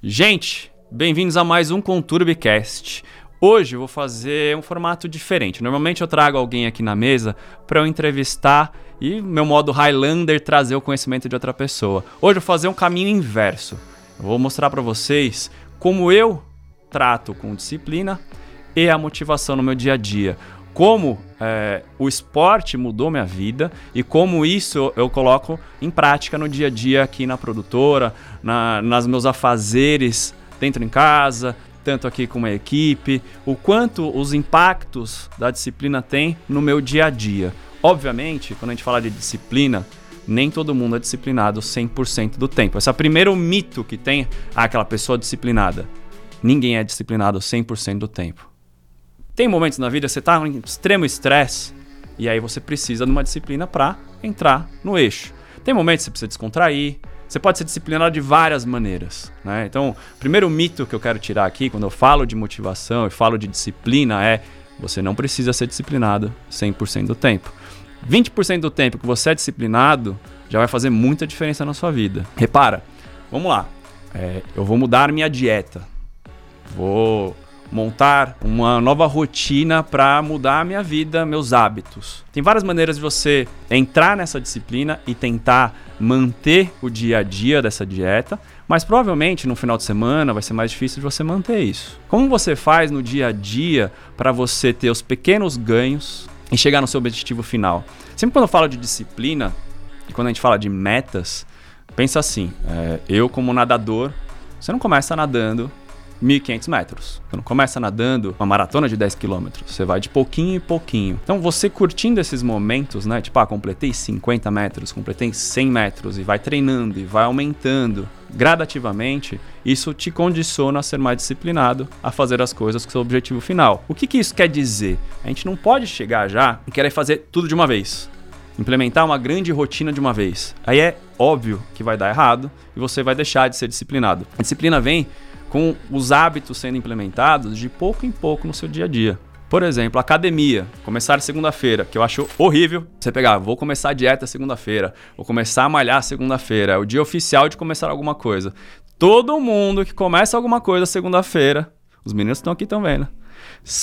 Gente, bem-vindos a mais um ConturbiCast. Hoje eu vou fazer um formato diferente. Normalmente eu trago alguém aqui na mesa para eu entrevistar e meu modo Highlander trazer o conhecimento de outra pessoa. Hoje eu vou fazer um caminho inverso. Eu vou mostrar para vocês como eu trato com disciplina e a motivação no meu dia a dia como é, o esporte mudou minha vida e como isso eu coloco em prática no dia a dia aqui na produtora, na, nas meus afazeres dentro em casa, tanto aqui com a equipe, o quanto os impactos da disciplina tem no meu dia a dia. Obviamente, quando a gente fala de disciplina, nem todo mundo é disciplinado 100% do tempo. Esse é o primeiro mito que tem aquela pessoa disciplinada. Ninguém é disciplinado 100% do tempo. Tem momentos na vida que você está em extremo estresse e aí você precisa de uma disciplina para entrar no eixo. Tem momentos que você precisa descontrair, você pode ser disciplinado de várias maneiras. Né? Então, o primeiro mito que eu quero tirar aqui, quando eu falo de motivação e falo de disciplina, é você não precisa ser disciplinado 100% do tempo. 20% do tempo que você é disciplinado já vai fazer muita diferença na sua vida. Repara, vamos lá. É, eu vou mudar minha dieta. Vou montar uma nova rotina para mudar a minha vida, meus hábitos. Tem várias maneiras de você entrar nessa disciplina e tentar manter o dia a dia dessa dieta, mas provavelmente no final de semana vai ser mais difícil de você manter isso. Como você faz no dia a dia para você ter os pequenos ganhos e chegar no seu objetivo final? Sempre quando eu falo de disciplina e quando a gente fala de metas, pensa assim: é, eu como nadador, você não começa nadando 1.500 metros. Você não começa nadando uma maratona de 10 quilômetros. Você vai de pouquinho em pouquinho. Então, você curtindo esses momentos, né? Tipo, ah, completei 50 metros, completei 100 metros e vai treinando e vai aumentando gradativamente, isso te condiciona a ser mais disciplinado, a fazer as coisas com seu objetivo final. O que, que isso quer dizer? A gente não pode chegar já e querer fazer tudo de uma vez implementar uma grande rotina de uma vez. Aí é óbvio que vai dar errado e você vai deixar de ser disciplinado. A disciplina vem com os hábitos sendo implementados de pouco em pouco no seu dia a dia. Por exemplo, academia, começar segunda-feira, que eu acho horrível. Você pegar, vou começar a dieta segunda-feira, vou começar a malhar segunda-feira, é o dia oficial de começar alguma coisa. Todo mundo que começa alguma coisa segunda-feira, os meninos estão aqui também, né?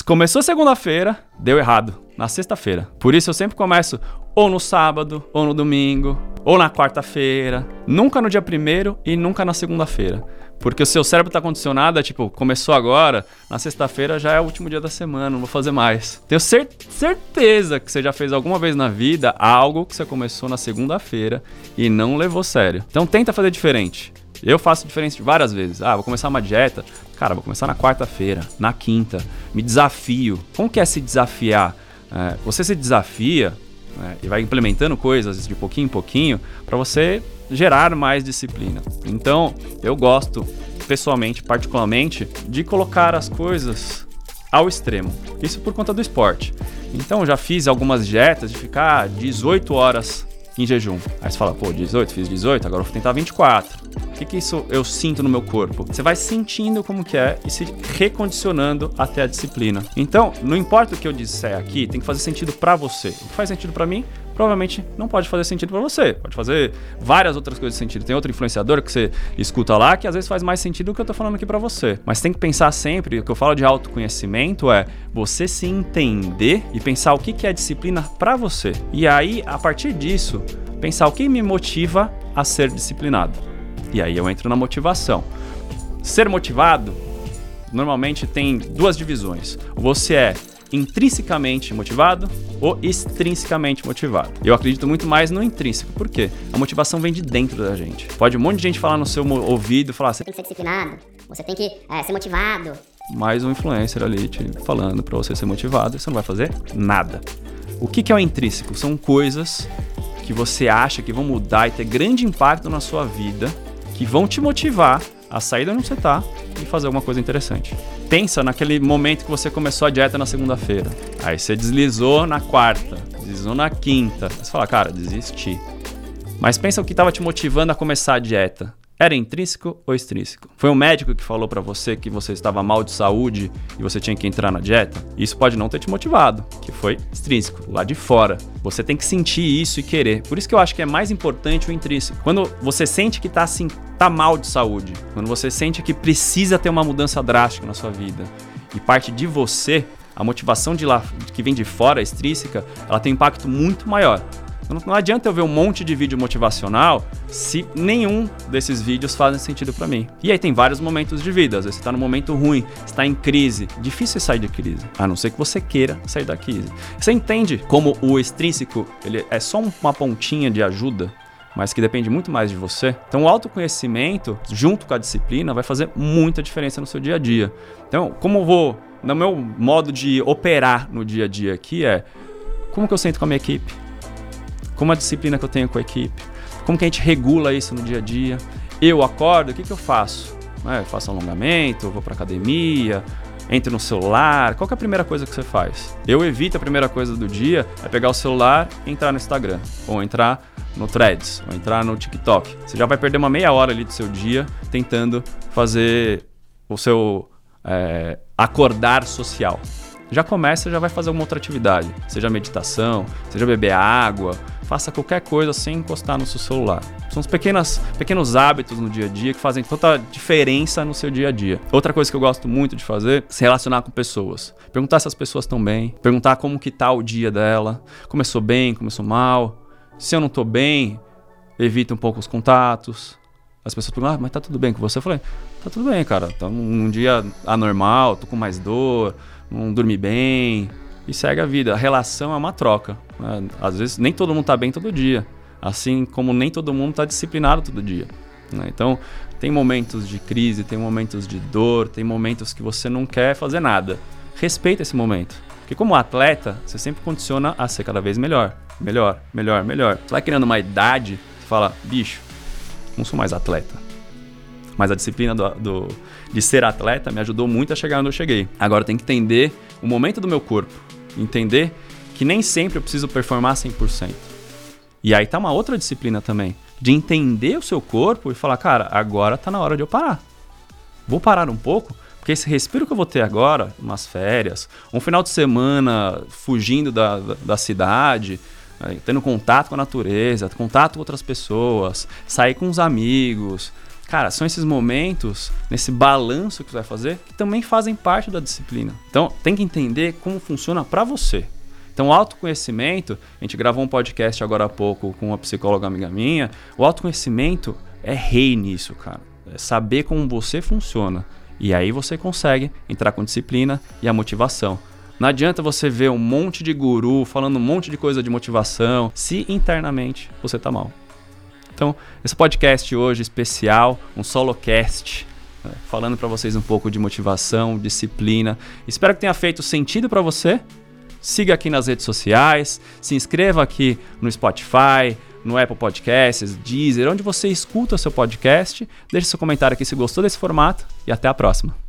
Começou segunda-feira, deu errado, na sexta-feira. Por isso eu sempre começo ou no sábado, ou no domingo, ou na quarta-feira, nunca no dia primeiro e nunca na segunda-feira. Porque o seu cérebro está condicionado, é tipo, começou agora, na sexta-feira já é o último dia da semana, não vou fazer mais. Tenho cer certeza que você já fez alguma vez na vida algo que você começou na segunda-feira e não levou sério. Então tenta fazer diferente. Eu faço diferente várias vezes. Ah, vou começar uma dieta. Cara, vou começar na quarta-feira, na quinta. Me desafio. Como que é se desafiar? É, você se desafia né, e vai implementando coisas de pouquinho em pouquinho para você gerar mais disciplina. Então, eu gosto, pessoalmente, particularmente, de colocar as coisas ao extremo. Isso por conta do esporte. Então, já fiz algumas dietas de ficar 18 horas em jejum. Aí você fala, pô, 18, fiz 18, agora eu vou tentar 24. O que, que isso eu sinto no meu corpo? Você vai sentindo como que é e se recondicionando até a disciplina. Então, não importa o que eu disser aqui, tem que fazer sentido para você. O que faz sentido para mim provavelmente não pode fazer sentido para você. Pode fazer várias outras coisas de sentido. Tem outro influenciador que você escuta lá que às vezes faz mais sentido do que eu tô falando aqui para você. Mas tem que pensar sempre, o que eu falo de autoconhecimento é você se entender e pensar o que, que é disciplina para você. E aí, a partir disso, pensar o que me motiva a ser disciplinado. E aí eu entro na motivação. Ser motivado normalmente tem duas divisões. Você é intrinsecamente motivado ou extrinsecamente motivado. Eu acredito muito mais no intrínseco, por quê? A motivação vem de dentro da gente. Pode um monte de gente falar no seu ouvido, falar você tem que ser disciplinado, você tem que é, ser motivado. Mais um influencer ali te falando para você ser motivado, você não vai fazer nada. O que, que é o intrínseco? São coisas que você acha que vão mudar e ter grande impacto na sua vida, que vão te motivar a sair de onde você está e fazer alguma coisa interessante. Pensa naquele momento que você começou a dieta na segunda-feira. Aí você deslizou na quarta, deslizou na quinta. Você fala, cara, desisti. Mas pensa o que estava te motivando a começar a dieta. Era intrínseco ou extrínseco? Foi um médico que falou para você que você estava mal de saúde e você tinha que entrar na dieta? Isso pode não ter te motivado, que foi extrínseco, lá de fora. Você tem que sentir isso e querer. Por isso que eu acho que é mais importante o intrínseco. Quando você sente que tá assim, tá mal de saúde, quando você sente que precisa ter uma mudança drástica na sua vida e parte de você, a motivação de lá que vem de fora, extrínseca, ela tem um impacto muito maior. Não, não adianta eu ver um monte de vídeo motivacional se nenhum desses vídeos fazem sentido para mim. E aí tem vários momentos de vida. Às vezes você tá num momento ruim, está em crise. Difícil sair de crise, a não ser que você queira sair da crise. Você entende como o extrínseco ele é só uma pontinha de ajuda? mas que depende muito mais de você. Então, o autoconhecimento, junto com a disciplina, vai fazer muita diferença no seu dia a dia. Então, como eu vou, no meu modo de operar no dia a dia aqui é como que eu sento com a minha equipe? Como a disciplina que eu tenho com a equipe, como que a gente regula isso no dia a dia. Eu acordo, o que, que eu faço? É, eu faço alongamento, vou para academia, entro no celular. Qual é a primeira coisa que você faz? Eu evito a primeira coisa do dia é pegar o celular e entrar no Instagram, ou entrar no Threads, ou entrar no TikTok. Você já vai perder uma meia hora ali do seu dia tentando fazer o seu é, acordar social. Já começa, já vai fazer alguma outra atividade, seja meditação, seja beber água, faça qualquer coisa sem encostar no seu celular. São os pequenas, pequenos hábitos no dia a dia que fazem toda diferença no seu dia a dia. Outra coisa que eu gosto muito de fazer é se relacionar com pessoas. Perguntar se as pessoas estão bem, perguntar como que tá o dia dela, começou bem, começou mal. Se eu não tô bem, evita um pouco os contatos. As pessoas perguntam, ah, mas tá tudo bem com você? Eu falei, tá tudo bem, cara. Tá num dia anormal, tô com mais dor, não dormi bem, e segue a vida. A relação é uma troca. Né? Às vezes nem todo mundo está bem todo dia, assim como nem todo mundo está disciplinado todo dia. Né? Então tem momentos de crise, tem momentos de dor, tem momentos que você não quer fazer nada. Respeita esse momento, porque como atleta você sempre condiciona a ser cada vez melhor, melhor, melhor, melhor. Você vai criando uma idade, você fala, bicho, não sou mais atleta. Mas a disciplina do, do, de ser atleta me ajudou muito a chegar onde eu cheguei. Agora tem que entender o momento do meu corpo entender que nem sempre eu preciso performar 100%. E aí tá uma outra disciplina também, de entender o seu corpo e falar, cara, agora tá na hora de eu parar. Vou parar um pouco, porque esse respiro que eu vou ter agora, umas férias, um final de semana fugindo da, da, da cidade, né, tendo contato com a natureza, contato com outras pessoas, sair com os amigos, Cara, são esses momentos, nesse balanço que você vai fazer, que também fazem parte da disciplina. Então, tem que entender como funciona para você. Então, o autoconhecimento, a gente gravou um podcast agora há pouco com uma psicóloga amiga minha. O autoconhecimento é rei nisso, cara. É saber como você funciona. E aí você consegue entrar com disciplina e a motivação. Não adianta você ver um monte de guru falando um monte de coisa de motivação se internamente você tá mal. Então, esse podcast hoje especial, um solocast, né, falando para vocês um pouco de motivação, disciplina. Espero que tenha feito sentido para você. Siga aqui nas redes sociais, se inscreva aqui no Spotify, no Apple Podcasts, Deezer, onde você escuta o seu podcast. Deixe seu comentário aqui se gostou desse formato e até a próxima.